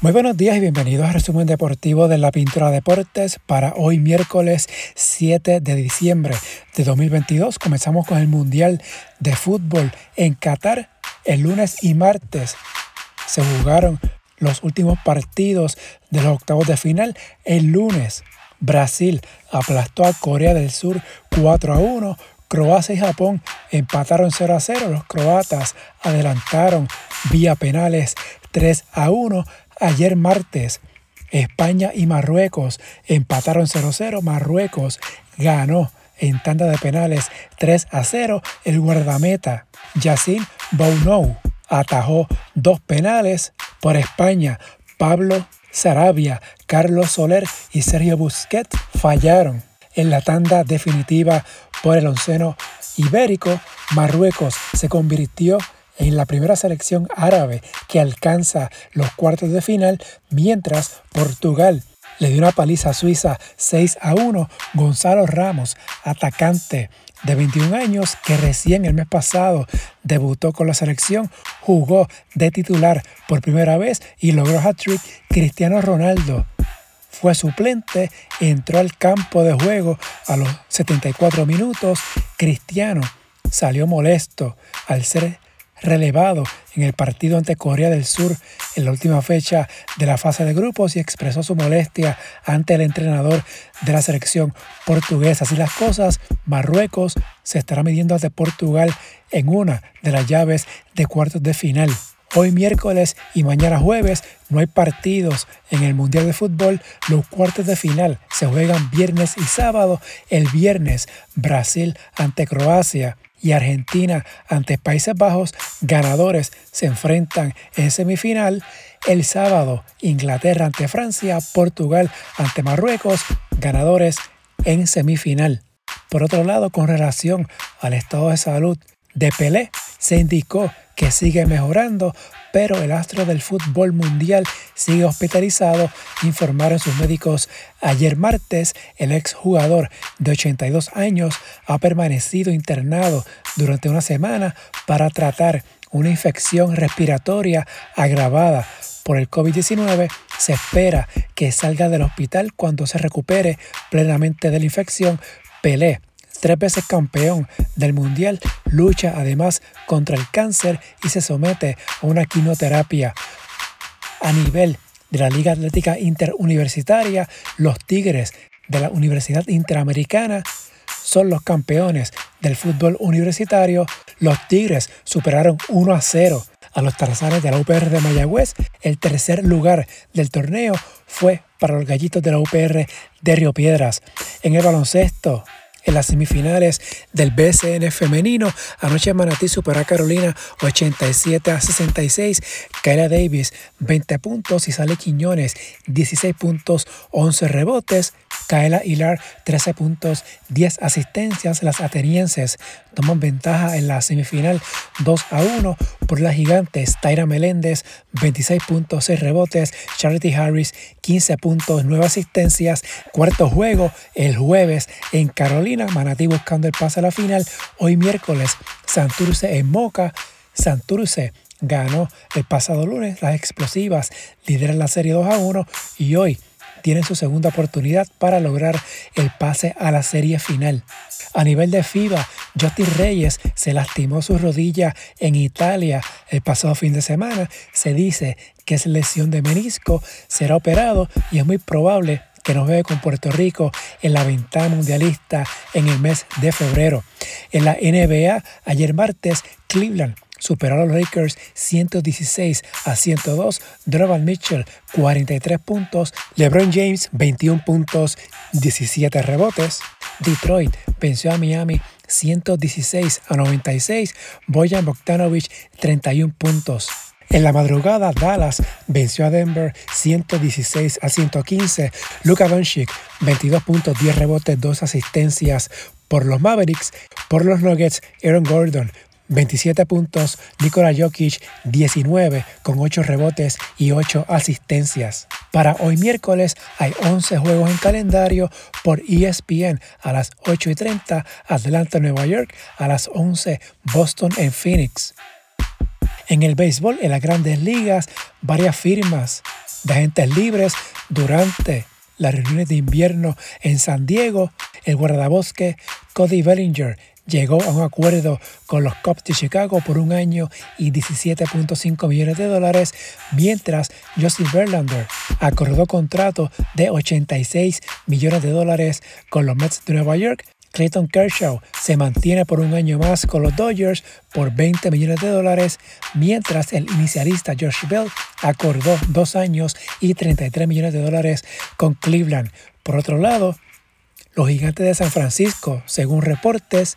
Muy buenos días y bienvenidos al resumen deportivo de la Pintura Deportes para hoy miércoles 7 de diciembre de 2022. Comenzamos con el Mundial de Fútbol en Qatar. El lunes y martes se jugaron los últimos partidos de los octavos de final. El lunes Brasil aplastó a Corea del Sur 4 a 1 Croacia y Japón empataron 0 a 0. Los croatas adelantaron vía penales 3 a 1. Ayer martes, España y Marruecos empataron 0 a 0. Marruecos ganó en tanda de penales 3 a 0. El guardameta Yacine Bounou atajó dos penales por España. Pablo Sarabia, Carlos Soler y Sergio Busquets fallaron en la tanda definitiva por el onceno ibérico, Marruecos se convirtió en la primera selección árabe que alcanza los cuartos de final, mientras Portugal le dio una paliza a Suiza 6 a 1. Gonzalo Ramos, atacante de 21 años que recién el mes pasado debutó con la selección, jugó de titular por primera vez y logró hat-trick. Cristiano Ronaldo fue suplente, entró al campo de juego a los 74 minutos. Cristiano salió molesto al ser relevado en el partido ante Corea del Sur en la última fecha de la fase de grupos y expresó su molestia ante el entrenador de la selección portuguesa. Así las cosas, Marruecos se estará midiendo ante Portugal en una de las llaves de cuartos de final. Hoy miércoles y mañana jueves no hay partidos en el Mundial de Fútbol. Los cuartos de final se juegan viernes y sábado. El viernes Brasil ante Croacia y Argentina ante Países Bajos. Ganadores se enfrentan en semifinal. El sábado Inglaterra ante Francia, Portugal ante Marruecos. Ganadores en semifinal. Por otro lado, con relación al estado de salud de Pelé, se indicó que sigue mejorando, pero el astro del fútbol mundial sigue hospitalizado, informaron sus médicos ayer martes. El exjugador de 82 años ha permanecido internado durante una semana para tratar una infección respiratoria agravada por el COVID-19. Se espera que salga del hospital cuando se recupere plenamente de la infección. Pelé tres veces campeón del mundial, lucha además contra el cáncer y se somete a una quimioterapia. A nivel de la Liga Atlética Interuniversitaria, los Tigres de la Universidad Interamericana son los campeones del fútbol universitario. Los Tigres superaron 1 a 0 a los Tarzanes de la UPR de Mayagüez. El tercer lugar del torneo fue para los gallitos de la UPR de Río Piedras. En el baloncesto, en las semifinales del BCN femenino. Anoche Manatí superó a Carolina 87 a 66. Kyla Davis 20 puntos y Sale Quiñones 16 puntos 11 rebotes. Kaela Hilar 13 puntos 10 asistencias. Las atenienses toman ventaja en la semifinal 2 a 1 por las gigantes. Tyra Meléndez 26 puntos 6 rebotes. Charity Harris 15 puntos 9 asistencias. Cuarto juego el jueves en Carolina Manatí buscando el pase a la final. Hoy miércoles, Santurce en Moca. Santurce ganó el pasado lunes. Las explosivas lideran la serie 2 a 1 y hoy tienen su segunda oportunidad para lograr el pase a la serie final. A nivel de FIBA, Justin Reyes se lastimó su rodilla en Italia el pasado fin de semana. Se dice que es lesión de menisco, será operado y es muy probable que nos ve con Puerto Rico en la ventana mundialista en el mes de febrero. En la NBA, ayer martes, Cleveland superó a los Lakers 116 a 102. Donovan Mitchell 43 puntos. LeBron James 21 puntos, 17 rebotes. Detroit venció a Miami 116 a 96. Boyan Bogdanovich 31 puntos. En la madrugada, Dallas venció a Denver 116 a 115. Luka Doncic, 22 puntos, 10 rebotes, 2 asistencias por los Mavericks. Por los Nuggets, Aaron Gordon, 27 puntos, Nikola Jokic 19 con 8 rebotes y 8 asistencias. Para hoy miércoles hay 11 juegos en calendario por ESPN a las 8 y 30, Atlanta, Nueva York a las 11, Boston en Phoenix. En el béisbol, en las grandes ligas, varias firmas de agentes libres durante las reuniones de invierno en San Diego, el guardabosque Cody Bellinger llegó a un acuerdo con los Cubs de Chicago por un año y 17.5 millones de dólares, mientras Justin Verlander acordó contrato de 86 millones de dólares con los Mets de Nueva York. Clayton Kershaw se mantiene por un año más con los Dodgers por 20 millones de dólares, mientras el inicialista Josh Bell acordó dos años y 33 millones de dólares con Cleveland. Por otro lado, los gigantes de San Francisco, según reportes,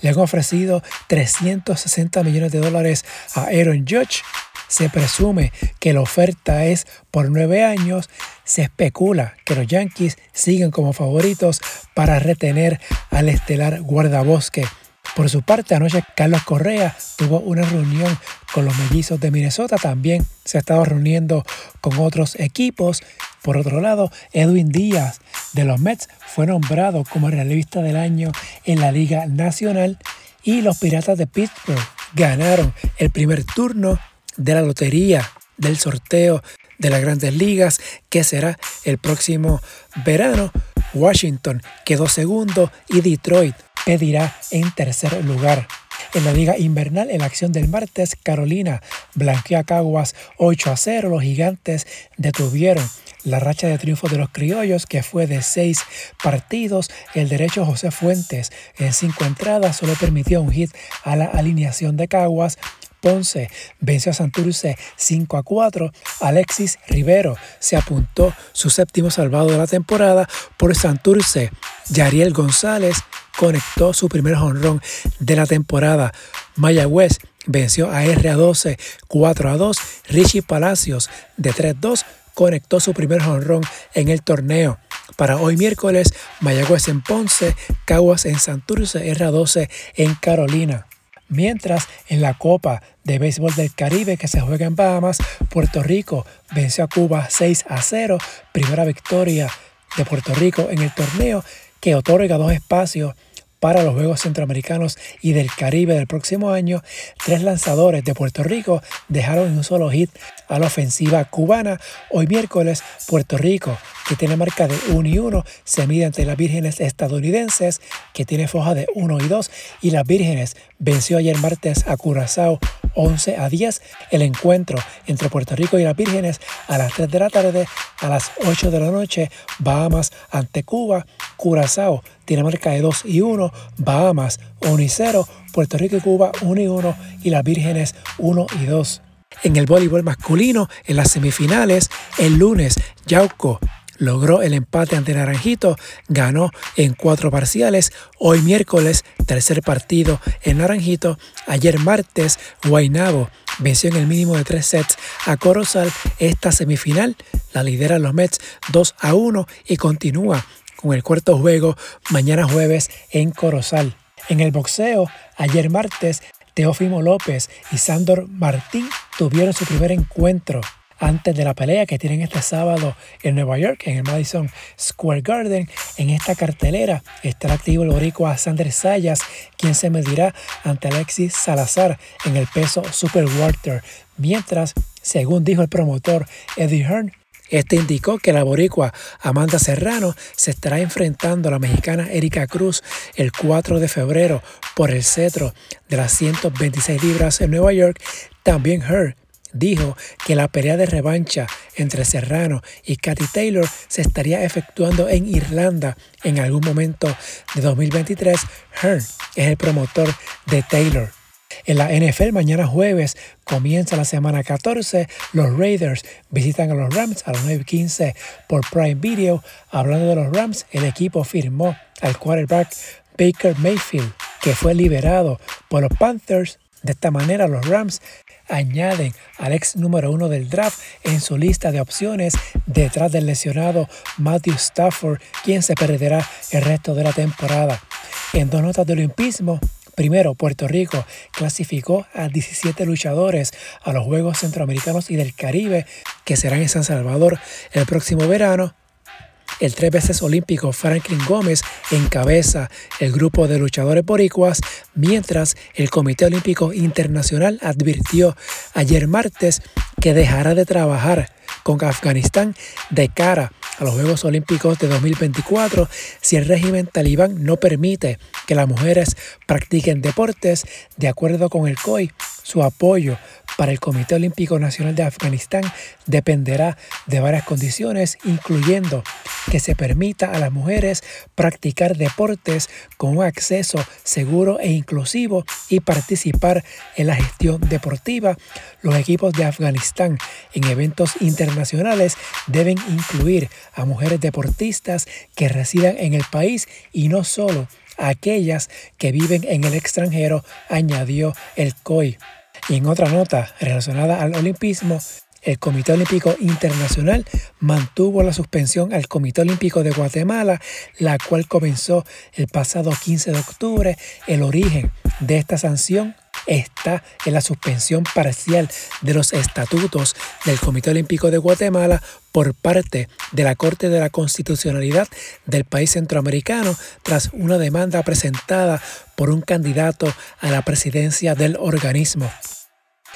le han ofrecido 360 millones de dólares a Aaron Judge. Se presume que la oferta es por nueve años. Se especula que los Yankees siguen como favoritos para retener al estelar guardabosque. Por su parte, anoche Carlos Correa tuvo una reunión con los mellizos de Minnesota. También se ha estado reuniendo con otros equipos. Por otro lado, Edwin Díaz de los Mets fue nombrado como relevista del año en la Liga Nacional y los Piratas de Pittsburgh ganaron el primer turno de la lotería del sorteo de las grandes ligas que será el próximo verano. Washington quedó segundo y Detroit pedirá en tercer lugar. En la liga invernal, en la acción del martes, Carolina blanqueó a Caguas 8 a 0. Los gigantes detuvieron la racha de triunfo de los criollos, que fue de seis partidos. El derecho José Fuentes en cinco entradas solo permitió un hit a la alineación de Caguas. Ponce venció a Santurce 5 a 4. Alexis Rivero se apuntó su séptimo salvado de la temporada por Santurce. Yariel González conectó su primer jonrón de la temporada. Mayagüez venció a R12 4 a 2. Richie Palacios de 3-2 conectó su primer jonrón en el torneo. Para hoy miércoles, Mayagüez en Ponce, Caguas en Santurce, R12 en Carolina. Mientras en la Copa de Béisbol del Caribe que se juega en Bahamas, Puerto Rico venció a Cuba 6 a 0, primera victoria de Puerto Rico en el torneo que otorga dos espacios para los Juegos Centroamericanos y del Caribe del próximo año, tres lanzadores de Puerto Rico dejaron en un solo hit a la ofensiva cubana. Hoy miércoles, Puerto Rico, que tiene marca de 1 y 1, se mide ante las vírgenes estadounidenses, que tiene foja de 1 y 2, y las vírgenes venció ayer martes a Curazao 11 a 10. El encuentro entre Puerto Rico y las vírgenes a las 3 de la tarde, a las 8 de la noche, Bahamas ante Cuba, Curazao tiene marca de 2 y 1, Bahamas 1 y 0, Puerto Rico y Cuba 1 y 1 y las vírgenes 1 y 2. En el voleibol masculino, en las semifinales, el lunes, Yauco logró el empate ante Naranjito, ganó en cuatro parciales. Hoy miércoles, tercer partido en Naranjito. Ayer martes, Guainabo venció en el mínimo de tres sets a Corozal. Esta semifinal la lideran los Mets 2 a 1 y continúa con el cuarto juego mañana jueves en Corozal. En el boxeo, ayer martes, Teófimo López y Sandor Martín tuvieron su primer encuentro antes de la pelea que tienen este sábado en Nueva York, en el Madison Square Garden. En esta cartelera estará activo el boricua Sander Sayas, quien se medirá ante Alexis Salazar en el peso Super Welter. Mientras, según dijo el promotor Eddie Hearn, este indicó que la boricua Amanda Serrano se estará enfrentando a la mexicana Erika Cruz el 4 de febrero por el cetro de las 126 libras en Nueva York. También Hearn dijo que la pelea de revancha entre Serrano y Katy Taylor se estaría efectuando en Irlanda en algún momento de 2023. Hearn es el promotor de Taylor. En la NFL mañana jueves comienza la semana 14. Los Raiders visitan a los Rams a las 9.15 por Prime Video. Hablando de los Rams, el equipo firmó al quarterback Baker Mayfield, que fue liberado por los Panthers. De esta manera los Rams añaden al ex número uno del draft en su lista de opciones detrás del lesionado Matthew Stafford, quien se perderá el resto de la temporada. En dos notas de olimpismo, Primero, Puerto Rico clasificó a 17 luchadores a los Juegos Centroamericanos y del Caribe que serán en San Salvador el próximo verano. El tres veces olímpico Franklin Gómez encabeza el grupo de luchadores boricuas, mientras el Comité Olímpico Internacional advirtió ayer martes que dejará de trabajar con Afganistán de cara a los Juegos Olímpicos de 2024 si el régimen talibán no permite que las mujeres practiquen deportes de acuerdo con el COI. Su apoyo para el Comité Olímpico Nacional de Afganistán dependerá de varias condiciones, incluyendo que se permita a las mujeres practicar deportes con un acceso seguro e inclusivo y participar en la gestión deportiva. Los equipos de Afganistán en eventos internacionales deben incluir a mujeres deportistas que residan en el país y no solo aquellas que viven en el extranjero, añadió el COI. Y en otra nota relacionada al olimpismo, el Comité Olímpico Internacional mantuvo la suspensión al Comité Olímpico de Guatemala, la cual comenzó el pasado 15 de octubre. El origen de esta sanción está en la suspensión parcial de los estatutos del Comité Olímpico de Guatemala por parte de la Corte de la Constitucionalidad del país centroamericano tras una demanda presentada por un candidato a la presidencia del organismo.